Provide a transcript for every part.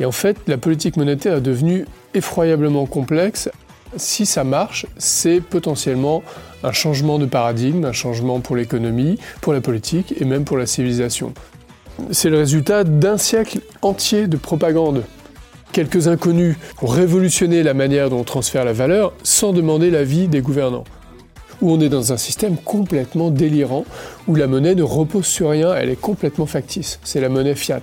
Et en fait, la politique monétaire est devenue effroyablement complexe. Si ça marche, c'est potentiellement un changement de paradigme, un changement pour l'économie, pour la politique et même pour la civilisation. C'est le résultat d'un siècle entier de propagande. Quelques inconnus ont révolutionné la manière dont on transfère la valeur sans demander l'avis des gouvernants. Où on est dans un système complètement délirant, où la monnaie ne repose sur rien, elle est complètement factice. C'est la monnaie fiat.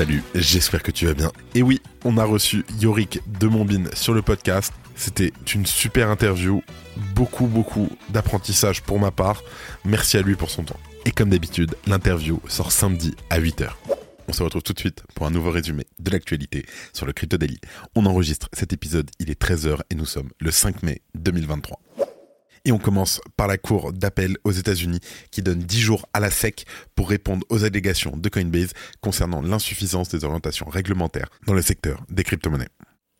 Salut, j'espère que tu vas bien. Et oui, on a reçu Yorick de Mombin sur le podcast. C'était une super interview, beaucoup beaucoup d'apprentissage pour ma part. Merci à lui pour son temps. Et comme d'habitude, l'interview sort samedi à 8h. On se retrouve tout de suite pour un nouveau résumé de l'actualité sur le Crypto Daily. On enregistre cet épisode, il est 13h et nous sommes le 5 mai 2023. Et on commence par la Cour d'appel aux États-Unis qui donne 10 jours à la SEC pour répondre aux allégations de Coinbase concernant l'insuffisance des orientations réglementaires dans le secteur des crypto-monnaies.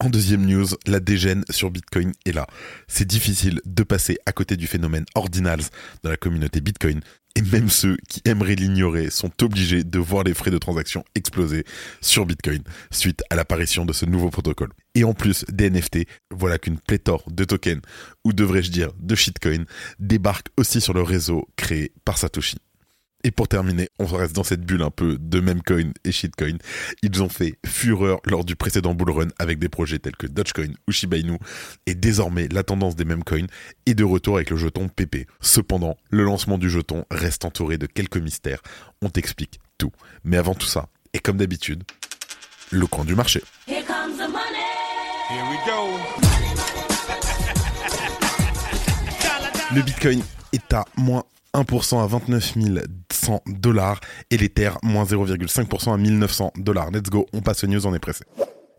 En deuxième news, la dégène sur Bitcoin est là. C'est difficile de passer à côté du phénomène ordinals dans la communauté Bitcoin, et même ceux qui aimeraient l'ignorer sont obligés de voir les frais de transaction exploser sur Bitcoin suite à l'apparition de ce nouveau protocole. Et en plus des NFT, voilà qu'une pléthore de tokens, ou devrais-je dire de shitcoins, débarque aussi sur le réseau créé par Satoshi. Et pour terminer, on reste dans cette bulle un peu de memecoin et shitcoin. Ils ont fait fureur lors du précédent bullrun avec des projets tels que Dogecoin ou Shiba Inu. Et désormais, la tendance des memecoins est de retour avec le jeton PP. Cependant, le lancement du jeton reste entouré de quelques mystères. On t'explique tout. Mais avant tout ça, et comme d'habitude, le coin du marché. Here comes the money. Here we go. Le Bitcoin est à moins 1% à 29 100 dollars et l'Ether moins 0,5% à 1900 dollars. Let's go, on passe aux news, on est pressé.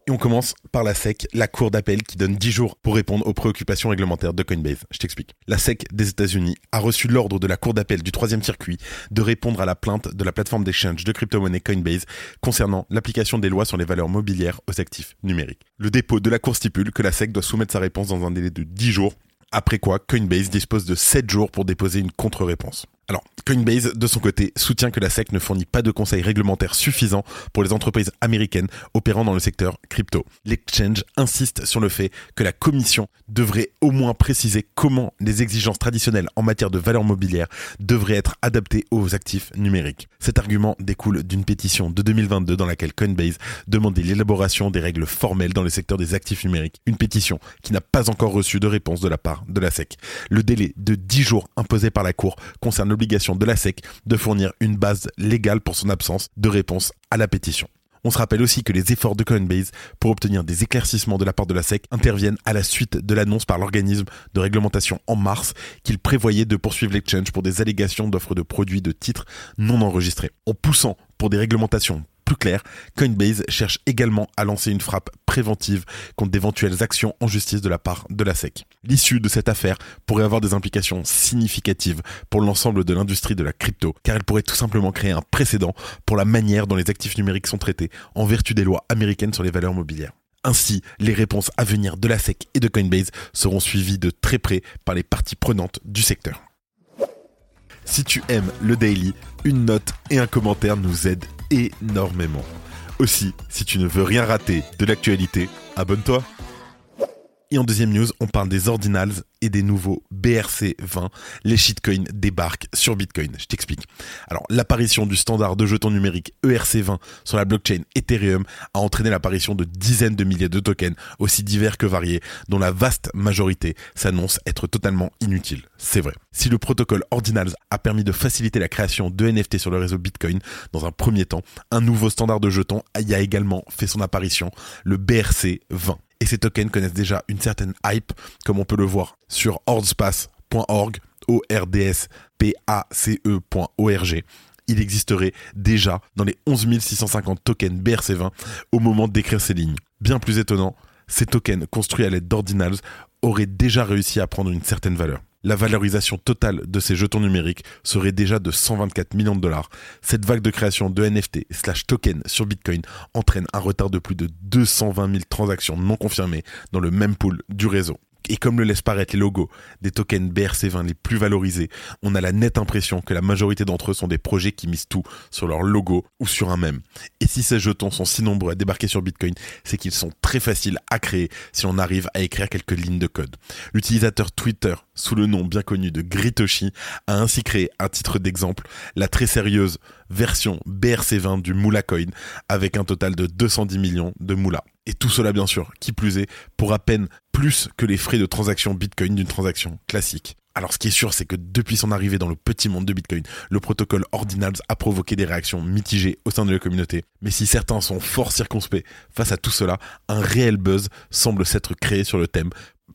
Et on commence par la SEC, la cour d'appel qui donne 10 jours pour répondre aux préoccupations réglementaires de Coinbase. Je t'explique. La SEC des États-Unis a reçu l'ordre de la cour d'appel du troisième circuit de répondre à la plainte de la plateforme d'échange de crypto-monnaie Coinbase concernant l'application des lois sur les valeurs mobilières aux actifs numériques. Le dépôt de la cour stipule que la SEC doit soumettre sa réponse dans un délai de 10 jours après quoi Coinbase dispose de 7 jours pour déposer une contre-réponse. Coinbase, de son côté, soutient que la SEC ne fournit pas de conseils réglementaires suffisants pour les entreprises américaines opérant dans le secteur crypto. L'exchange insiste sur le fait que la commission devrait au moins préciser comment les exigences traditionnelles en matière de valeur mobilière devraient être adaptées aux actifs numériques. Cet argument découle d'une pétition de 2022 dans laquelle Coinbase demandait l'élaboration des règles formelles dans le secteur des actifs numériques. Une pétition qui n'a pas encore reçu de réponse de la part de la SEC. Le délai de 10 jours imposé par la Cour concerne l'obligation de la SEC de fournir une base légale pour son absence de réponse à la pétition. On se rappelle aussi que les efforts de Coinbase pour obtenir des éclaircissements de la part de la SEC interviennent à la suite de l'annonce par l'organisme de réglementation en mars qu'il prévoyait de poursuivre l'exchange pour des allégations d'offres de produits de titres non enregistrés. En poussant pour des réglementations plus clair, Coinbase cherche également à lancer une frappe préventive contre d'éventuelles actions en justice de la part de la SEC. L'issue de cette affaire pourrait avoir des implications significatives pour l'ensemble de l'industrie de la crypto, car elle pourrait tout simplement créer un précédent pour la manière dont les actifs numériques sont traités en vertu des lois américaines sur les valeurs mobilières. Ainsi, les réponses à venir de la SEC et de Coinbase seront suivies de très près par les parties prenantes du secteur. Si tu aimes le daily, une note et un commentaire nous aident énormément. Aussi, si tu ne veux rien rater de l'actualité, abonne-toi. Et en deuxième news, on parle des ordinals et des nouveaux BRC20. Les shitcoins débarquent sur Bitcoin. Je t'explique. Alors, l'apparition du standard de jetons numériques ERC20 sur la blockchain Ethereum a entraîné l'apparition de dizaines de milliers de tokens, aussi divers que variés, dont la vaste majorité s'annonce être totalement inutile. C'est vrai. Si le protocole Ordinals a permis de faciliter la création de NFT sur le réseau Bitcoin dans un premier temps, un nouveau standard de jetons y a également fait son apparition, le BRC20 et ces tokens connaissent déjà une certaine hype, comme on peut le voir sur ordspace.org, o r d s p a c e.org. Il existerait déjà dans les 11 650 tokens BRC20 au moment d'écrire ces lignes. Bien plus étonnant, ces tokens construits à l'aide d'ordinals auraient déjà réussi à prendre une certaine valeur. La valorisation totale de ces jetons numériques serait déjà de 124 millions de dollars. Cette vague de création de NFT slash tokens sur Bitcoin entraîne un retard de plus de 220 000 transactions non confirmées dans le même pool du réseau. Et comme le laissent paraître les logos des tokens BRC20 les plus valorisés, on a la nette impression que la majorité d'entre eux sont des projets qui misent tout sur leur logo ou sur un même. Et si ces jetons sont si nombreux à débarquer sur Bitcoin, c'est qu'ils sont très faciles à créer si on arrive à écrire quelques lignes de code. L'utilisateur Twitter, sous le nom bien connu de Gritoshi, a ainsi créé, un titre d'exemple, la très sérieuse version BRC20 du Moula Coin avec un total de 210 millions de Moula. Et tout cela, bien sûr, qui plus est, pour à peine plus que les frais de transaction Bitcoin d'une transaction classique. Alors ce qui est sûr, c'est que depuis son arrivée dans le petit monde de Bitcoin, le protocole Ordinals a provoqué des réactions mitigées au sein de la communauté. Mais si certains sont fort circonspects face à tout cela, un réel buzz semble s'être créé sur le thème.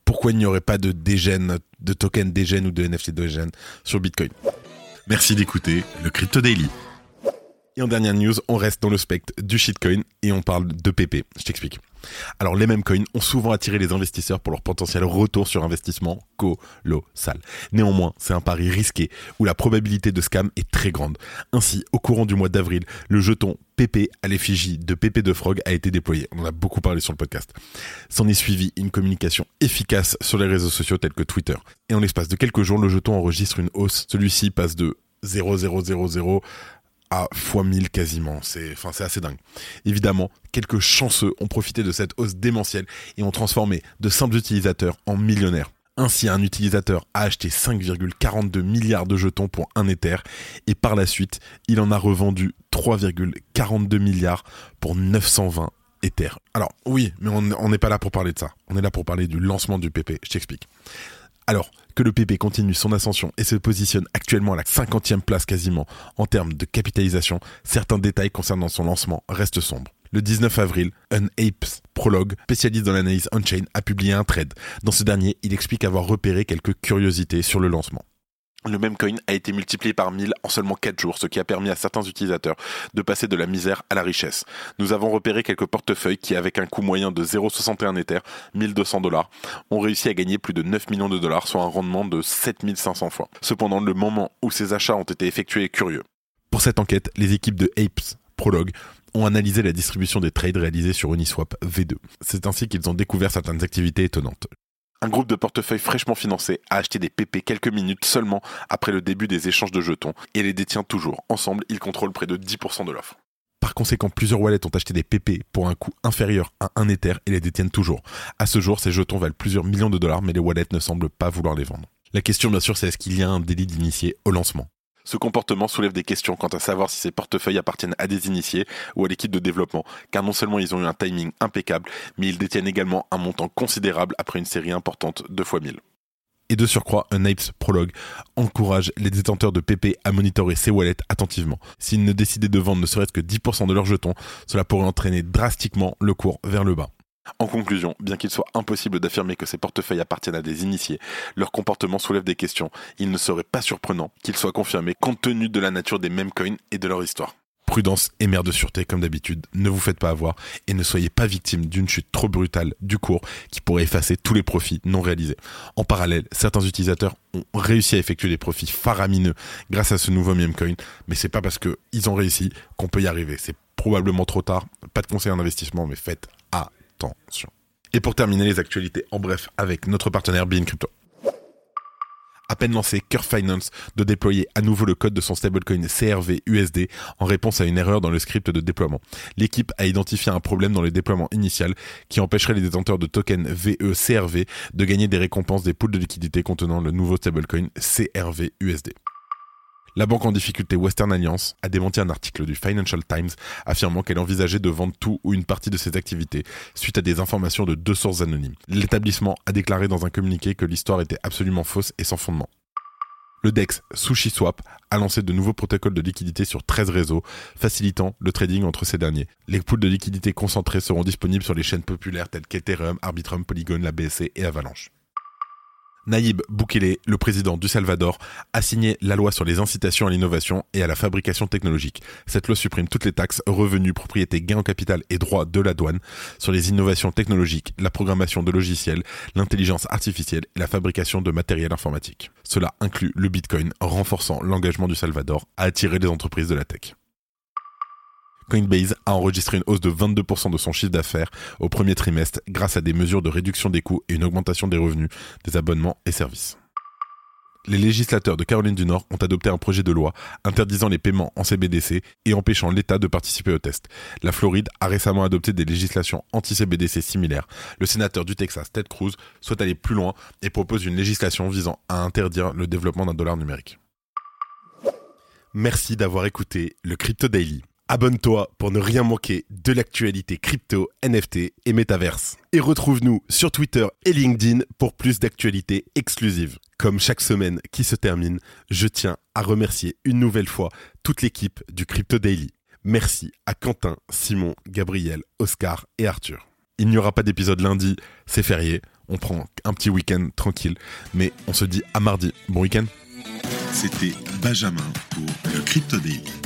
Pourquoi il n'y aurait pas de dégène, de token dégène ou de NFT dégène sur Bitcoin? Merci d'écouter le Crypto Daily. Et en dernière news, on reste dans le spectre du shitcoin et on parle de PP. Je t'explique. Alors les mêmes coins ont souvent attiré les investisseurs pour leur potentiel retour sur investissement colossal. Néanmoins, c'est un pari risqué où la probabilité de scam est très grande. Ainsi, au courant du mois d'avril, le jeton PP à l'effigie de PP de Frog a été déployé. On en a beaucoup parlé sur le podcast. S'en est suivi une communication efficace sur les réseaux sociaux tels que Twitter. Et en l'espace de quelques jours, le jeton enregistre une hausse. Celui-ci passe de 0,000 à fois 1000 quasiment. C'est, assez dingue. Évidemment, quelques chanceux ont profité de cette hausse démentielle et ont transformé de simples utilisateurs en millionnaires. Ainsi, un utilisateur a acheté 5,42 milliards de jetons pour un Ether et par la suite, il en a revendu 3,42 milliards pour 920 Ether. Alors oui, mais on n'est pas là pour parler de ça. On est là pour parler du lancement du PP. Je t'explique. Alors que le PP continue son ascension et se positionne actuellement à la 50e place quasiment en termes de capitalisation, certains détails concernant son lancement restent sombres. Le 19 avril, un Apes Prologue, spécialiste dans l'analyse on-chain, a publié un trade. Dans ce dernier, il explique avoir repéré quelques curiosités sur le lancement. Le même coin a été multiplié par 1000 en seulement 4 jours, ce qui a permis à certains utilisateurs de passer de la misère à la richesse. Nous avons repéré quelques portefeuilles qui, avec un coût moyen de 0,61 Ether, 1200 dollars, ont réussi à gagner plus de 9 millions de dollars, soit un rendement de 7500 fois. Cependant, le moment où ces achats ont été effectués est curieux. Pour cette enquête, les équipes de Apes Prologue ont analysé la distribution des trades réalisés sur Uniswap V2. C'est ainsi qu'ils ont découvert certaines activités étonnantes. Un groupe de portefeuilles fraîchement financé a acheté des PP quelques minutes seulement après le début des échanges de jetons et les détient toujours. Ensemble, ils contrôlent près de 10% de l'offre. Par conséquent, plusieurs wallets ont acheté des PP pour un coût inférieur à 1 Ether et les détiennent toujours. À ce jour, ces jetons valent plusieurs millions de dollars, mais les wallets ne semblent pas vouloir les vendre. La question, bien sûr, c'est est-ce qu'il y a un délit d'initié au lancement? Ce comportement soulève des questions quant à savoir si ces portefeuilles appartiennent à des initiés ou à l'équipe de développement, car non seulement ils ont eu un timing impeccable, mais ils détiennent également un montant considérable après une série importante de fois 1000. Et de surcroît, un Apes Prologue encourage les détenteurs de PP à monitorer ces wallets attentivement. S'ils ne décidaient de vendre ne serait-ce que 10% de leurs jetons, cela pourrait entraîner drastiquement le cours vers le bas. En conclusion, bien qu'il soit impossible d'affirmer que ces portefeuilles appartiennent à des initiés, leur comportement soulève des questions. Il ne serait pas surprenant qu'ils soient confirmés compte tenu de la nature des mêmes coins et de leur histoire. Prudence et mère de sûreté comme d'habitude, ne vous faites pas avoir et ne soyez pas victime d'une chute trop brutale du cours qui pourrait effacer tous les profits non réalisés. En parallèle, certains utilisateurs ont réussi à effectuer des profits faramineux grâce à ce nouveau meme coin, mais c'est pas parce qu'ils ont réussi qu'on peut y arriver. C'est probablement trop tard. Pas de conseil en investissement, mais faites Et pour terminer les actualités en bref avec notre partenaire Bean Crypto. À peine lancé, Curve Finance de déployer à nouveau le code de son stablecoin CRV USD en réponse à une erreur dans le script de déploiement. L'équipe a identifié un problème dans le déploiement initial qui empêcherait les détenteurs de tokens VE CRV de gagner des récompenses des pools de liquidité contenant le nouveau stablecoin CRV USD. La banque en difficulté Western Alliance a démenti un article du Financial Times affirmant qu'elle envisageait de vendre tout ou une partie de ses activités suite à des informations de deux sources anonymes. L'établissement a déclaré dans un communiqué que l'histoire était absolument fausse et sans fondement. Le DEX SushiSwap a lancé de nouveaux protocoles de liquidité sur 13 réseaux, facilitant le trading entre ces derniers. Les pools de liquidité concentrés seront disponibles sur les chaînes populaires telles qu'Ethereum, Arbitrum, Polygon, la BSC et Avalanche. Naïb Bukele, le président du Salvador, a signé la loi sur les incitations à l'innovation et à la fabrication technologique. Cette loi supprime toutes les taxes, revenus, propriétés, gains en capital et droits de la douane sur les innovations technologiques, la programmation de logiciels, l'intelligence artificielle et la fabrication de matériel informatique. Cela inclut le Bitcoin, renforçant l'engagement du Salvador à attirer les entreprises de la tech. Coinbase a enregistré une hausse de 22% de son chiffre d'affaires au premier trimestre grâce à des mesures de réduction des coûts et une augmentation des revenus, des abonnements et services. Les législateurs de Caroline du Nord ont adopté un projet de loi interdisant les paiements en CBDC et empêchant l'État de participer au test. La Floride a récemment adopté des législations anti-CBDC similaires. Le sénateur du Texas, Ted Cruz, souhaite aller plus loin et propose une législation visant à interdire le développement d'un dollar numérique. Merci d'avoir écouté le Crypto Daily. Abonne-toi pour ne rien manquer de l'actualité crypto, NFT et métaverse. Et retrouve-nous sur Twitter et LinkedIn pour plus d'actualités exclusives. Comme chaque semaine qui se termine, je tiens à remercier une nouvelle fois toute l'équipe du Crypto Daily. Merci à Quentin, Simon, Gabriel, Oscar et Arthur. Il n'y aura pas d'épisode lundi, c'est férié, on prend un petit week-end tranquille, mais on se dit à mardi. Bon week-end C'était Benjamin pour le Crypto Daily.